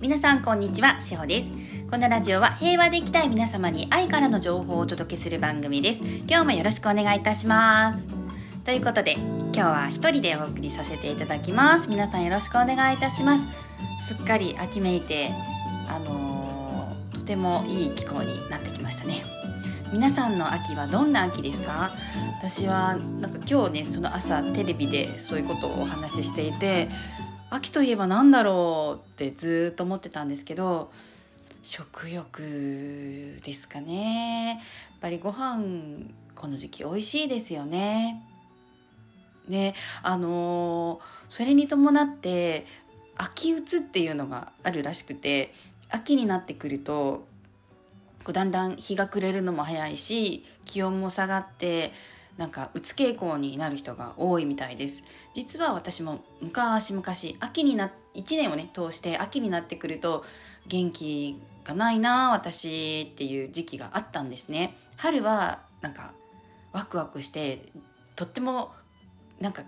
皆さんこんにちはしほです。このラジオは平和で生きたい皆様に愛からの情報をお届けする番組です。今日もよろしくお願いいたします。ということで今日は一人でお送りさせていただきます。皆さんよろしくお願いいたします。すっかり秋めいてあのー、とてもいい気候になってきましたね。皆さんの秋はどんな秋ですか？私はなんか今日ねその朝テレビでそういうことをお話ししていて秋といえば何だろうってずっと思ってたんですけど食欲ですかねやっぱりご飯この時期美味しいですよね。ねあのそれに伴って秋打つっていうのがあるらしくて秋になってくるとこうだんだん日が暮れるのも早いし気温も下がってなんかうつ傾向になる人が多いみたいです。実は私も昔々秋にな1年をね通して秋になってくると元気がないな私っていう時期があったんですね。春はなんかワクワクしてとってもなんか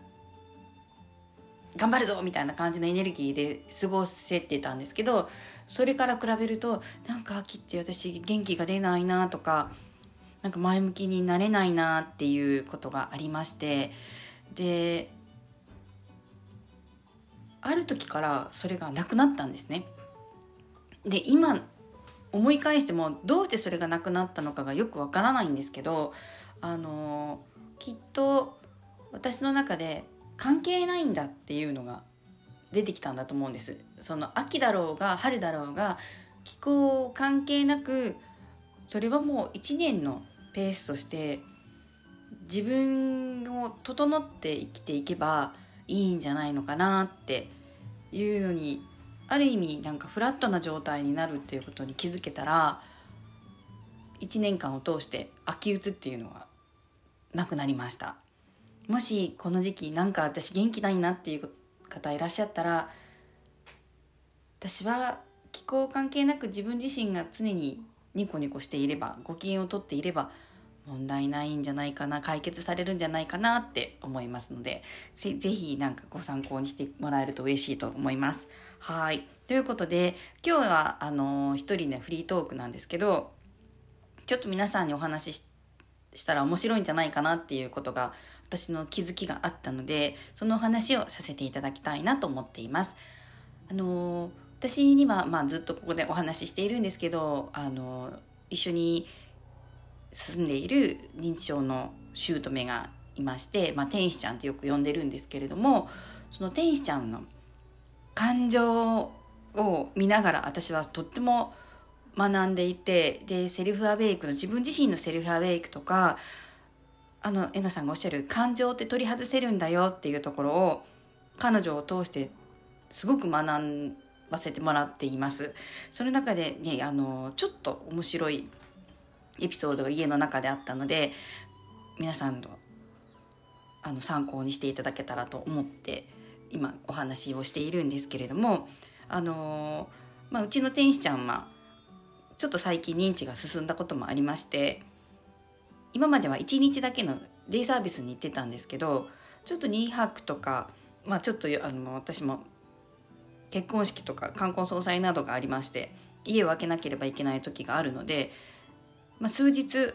頑張るぞみたいな感じのエネルギーで過ごせてたんですけどそれから比べるとなんか秋って私元気が出ないなとかなんか前向きになれないなっていうことがありましてである時からそれがなくなったんですね。で今思い返してもどうしてそれがなくなったのかがよくわからないんですけどあのきっと私の中で関係ないんだっていうのが出てきたんだと思うんですその秋だろうが春だろうが気候関係なくそれはもう一年のペースとして自分を整って生きていけばいいんじゃないのかなっていうのにある意味なんかフラットな状態になるっていうことに気づけたら1年間を通して秋打つっていうのがなくなりました。もしこの時期なんか私元気ないなっていう方いらっしゃったら私は気候関係なく自分自身が常にニコニコしていればご機嫌をとっていれば問題ないんじゃないかな解決されるんじゃないかなって思いますのでぜひなんかご参考にしてもらえると嬉しいと思います。はいということで今日はあの一人ねフリートークなんですけどちょっと皆さんにお話ししたら面白いんじゃないかなっていうことが私の気づきがあったのでそのお話をさせていただきたいなと思っています。あの私には、まあ、ずっとここでお話ししているんですけどあの一緒に住んでいる認知症の姑がいまして、まあ、天使ちゃんってよく呼んでるんですけれどもその天使ちゃんの感情を見ながら私はとっても学んでいてでセルフアウェイクの自分自身のセルフアウェイクとかあのえなさんがおっしゃる感情って取り外せるんだよっていうところを彼女を通してすごく学ばせてもらっています。その中でねあのちょっと面白いエピソードが家の中であったので皆さんのあの参考にしていただけたらと思って今お話をしているんですけれどもあの、まあ、うちの天使ちゃんはちょっと最近認知が進んだこともありまして今までは1日だけのデイサービスに行ってたんですけどちょっと2泊とか、まあ、ちょっとあの私も結婚式とか冠婚葬祭などがありまして家を空けなければいけない時があるのでまあ、数日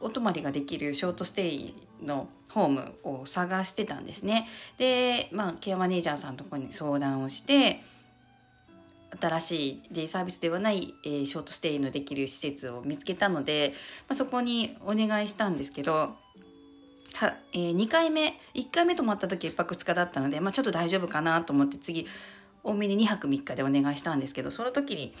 お泊まりができるショートステイのホームを探してたんですね。で、まあ、ケアマネージャーさんのとこに相談をして新しいデイサービスではない、えー、ショートステイのできる施設を見つけたので、まあ、そこにお願いしたんですけどは、えー、2回目1回目泊まった時1泊2日だったので、まあ、ちょっと大丈夫かなと思って次多めに2泊3日でお願いしたんですけどその時に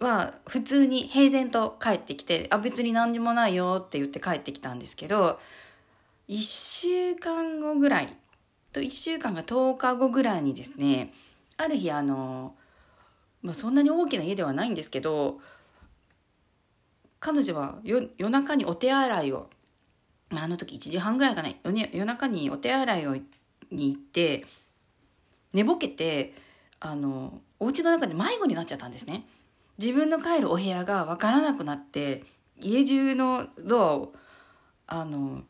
は普通に平然と帰ってきて「あ別に何にもないよ」って言って帰ってきたんですけど1週間後ぐらいと1週間が10日後ぐらいにですねある日あの、まあ、そんなに大きな家ではないんですけど彼女は夜中にお手洗いを、まあ、あの時1時半ぐらいかな夜中にお手洗いをに行って寝ぼけてあのお家の中で迷子になっちゃったんですね。自分の帰るお部屋が分からなくなって家中のドアをあの、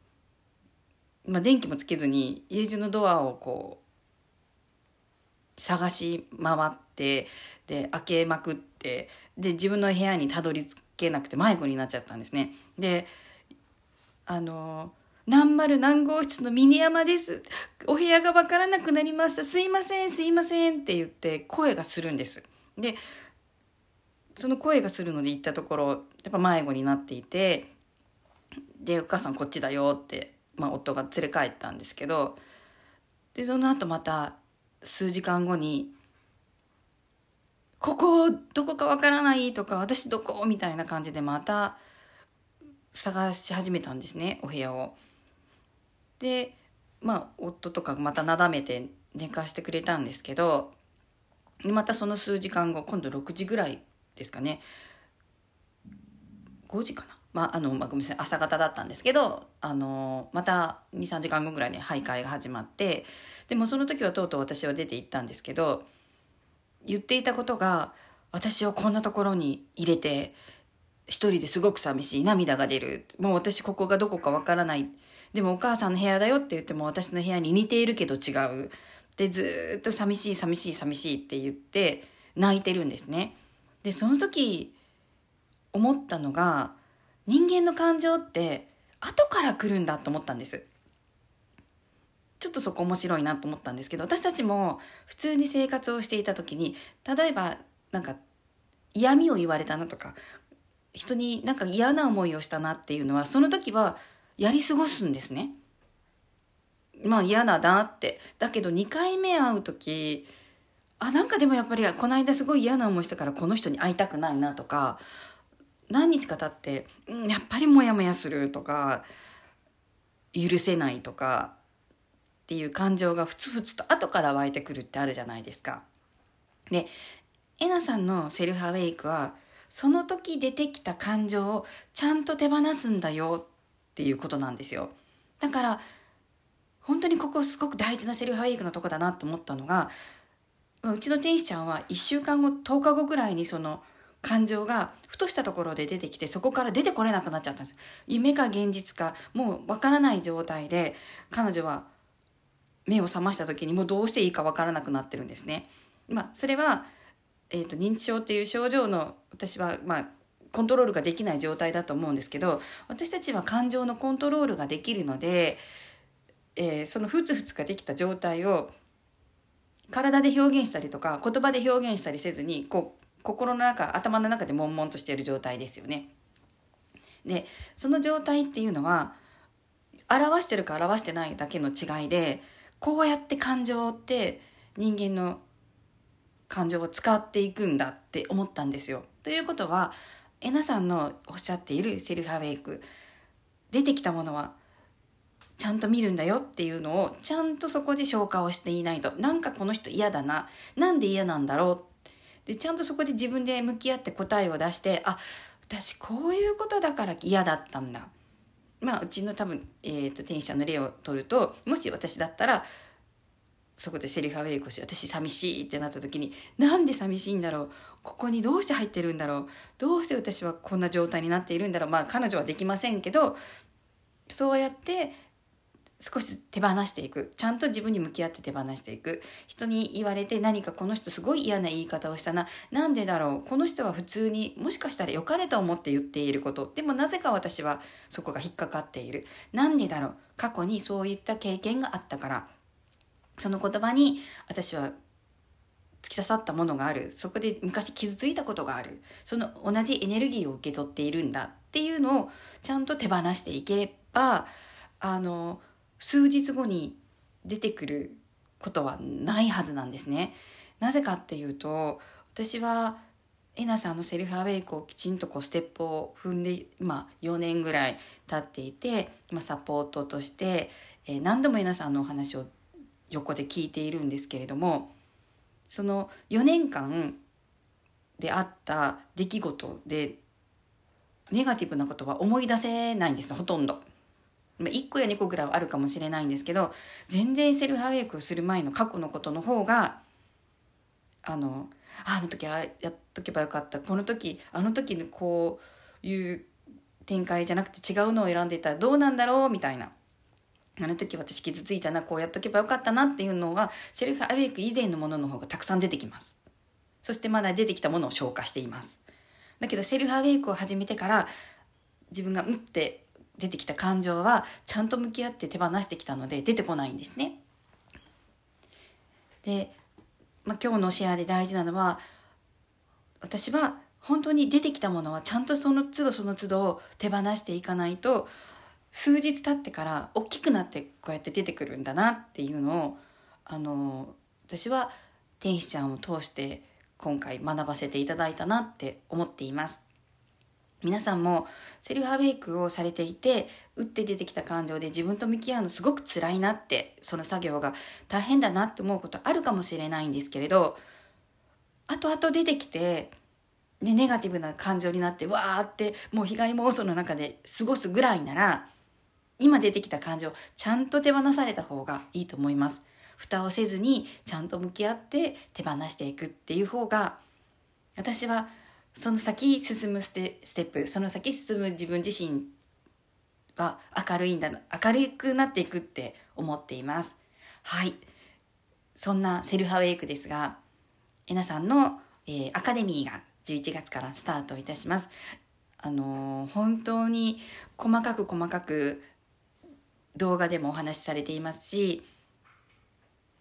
まあ、電気もつけずに家中のドアをこう探し回ってで開けまくってで自分の部屋にたどり着けなくて迷子になっちゃったんですね。であの何丸何号室の峰山です。お部屋がわからなくなりました。すいません、すいませんって言って声がするんです。で、その声がするので行ったところ、やっぱ迷子になっていて、で、お母さんこっちだよって、まあ夫が連れ帰ったんですけど、で、その後また数時間後に、ここどこかわからないとか、私どこみたいな感じでまた探し始めたんですね、お部屋を。で、まあ夫とかまたなだめて寝かしてくれたんですけど、またその数時間後、今度6時ぐらいですかね。5時かな。まあ、あの、まあ、ごめんなさい、朝方だったんですけど、あの、また2、3時間後ぐらいに徘徊が始まって、でもその時はとうとう私は出て行ったんですけど、言っていたことが、私をこんなところに入れて、一人ですごく寂しい、涙が出る。もう私ここがどこかわからない。でもお母さんの部屋だよって言っても私の部屋に似ているけど違う。で、ずっと寂しい、寂しい、寂しいって言って泣いてるんですね。で、その時思ったのが、人間の感情って後から来るんだと思ったんです。ちょっとそこ面白いなと思ったんですけど私たちも普通に生活をしていた時に例えばなんか嫌味を言われたなとか人になんか嫌な思いをしたなっていうのはその時はやり過ごすんですね。まあ嫌だなって。だけど2回目会う時あなんかでもやっぱりこの間すごい嫌な思いしたからこの人に会いたくないなとか何日か経って、やっぱりモヤモヤするとか、許せないとか、っていう感情がふつふつと後から湧いてくるってあるじゃないですか。で、えなさんのセルフアウェイクは、その時出てきた感情をちゃんと手放すんだよっていうことなんですよ。だから、本当にここすごく大事なセルフアウェイクのとこだなと思ったのが、うちの天使ちゃんは1週間後、10日後ぐらいにその感情がふとしたところで出てきてそこから出てこれなくなっちゃったんです。夢か現実かもうわからない状態で彼女は目を覚ました時にもうどうしていいかわからなくなってるんですね。まあそれは、えーと、認知症っていう症状の私はまあコントロールができない状態だと思うんですけど私たちは感情のコントロールができるので、えー、そのふつふつができた状態を体で表現したりとか言葉で表現したりせずにこう心の中頭の中で悶々としている状態ですよね。でその状態っていうのは表してるか表してないだけの違いでこうやって感情って人間の感情を使っていくんだって思ったんですよ。ということはえなさんのおっしゃっているセルフアウェイク出てきたものはちゃんと見るんだよっていうのをちゃんとそこで消化をしていないと。なんかこの人嫌だな。なんで嫌なんだろう。でちゃんとそこで自分で向き合って答えを出してあ私こういうことだから嫌だったんだ。まあうちの多分、えーと、天使の例を取るともし私だったらそこでセリフアウェイクし私寂しいってなった時になんで寂しいんだろう。ここにどうして入ってるんだろう。どうして私はこんな状態になっているんだろう。まあ彼女はできませんけどそうやって少し手放していく。ちゃんと自分に向き合って手放していく。人に言われて何かこの人すごい嫌な言い方をしたな。なんでだろう。この人は普通にもしかしたら良かれと思って言っていること。でもなぜか私はそこが引っかかっている。なんでだろう。過去にそういった経験があったから。その言葉に私は突き刺さったものがある。そこで昔傷ついたことがある。その同じエネルギーを受け取っているんだっていうのをちゃんと手放していければあの数日後に出てくることはないはずなんですね。なぜかっていうと私はえなさんのセルフアウェイクをきちんとこうステップを踏んで今4年ぐらい経っていて、まあ、サポートとして、え、何度もえなさんのお話を横で聞いているんですけれどもその4年間であった出来事でネガティブなことは思い出せないんですほとんど。まあ、1個や2個ぐらいはあるかもしれないんですけど全然セルフアウェイクをする前の過去のことの方があのあの時あやっとけばよかった。この時あの時にこういう展開じゃなくて違うのを選んでいた。らどうなんだろう？みたいな。あの時私傷ついたな、こうやっとけばよかったなっていうのは、セルフアウェイク以前のものの方がたくさん出てきます。そしてまだ出てきたものを消化しています。だけどセルフアウェイクを始めてから、自分がうんって出てきた感情は、ちゃんと向き合って手放してきたので、出てこないんですね。で、まあ、今日のシェアで大事なのは、私は本当に出てきたものはちゃんとその都度その都度手放していかないと数日経ってから大きくなってこうやって出てくるんだなっていうのをあの私は天使ちゃんを通して今回学ばせていただいたなって思っています。皆さんもセルフアウェイクをされていて打って出てきた感情で自分と向き合うのすごく辛いなってその作業が大変だなって思うことあるかもしれないんですけれど後々出てきてでネガティブな感情になってわーってもう被害妄想の中で過ごすぐらいなら今出てきた感情ちゃんと手放された方がいいと思います。蓋をせずにちゃんと向き合って手放していくっていう方が私はその先進むステステップその先進む自分自身は明るいんだ明るくなっていくって思っています。はい。そんなセルフアウェイクですがえなさんの、えー、アカデミーが11月からスタートいたします。あのー、本当に細かく細かく動画でもお話しされていますし、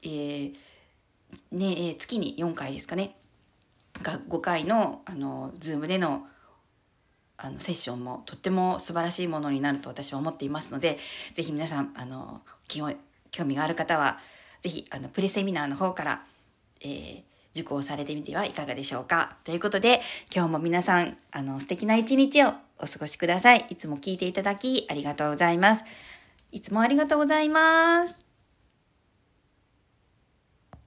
えー、ね、月に4回ですかね、が5回の、あの、ズームでの、あの、セッションもとっても素晴らしいものになると私は思っていますので、ぜひ皆さん、あの、興味がある方は、ぜひ、あの、プレセミナーの方から、えー、受講されてみてはいかがでしょうか。ということで、今日も皆さん、あの、素敵な一日をお過ごしください。いつも聞いていただきありがとうございます。いつもありがとうございます。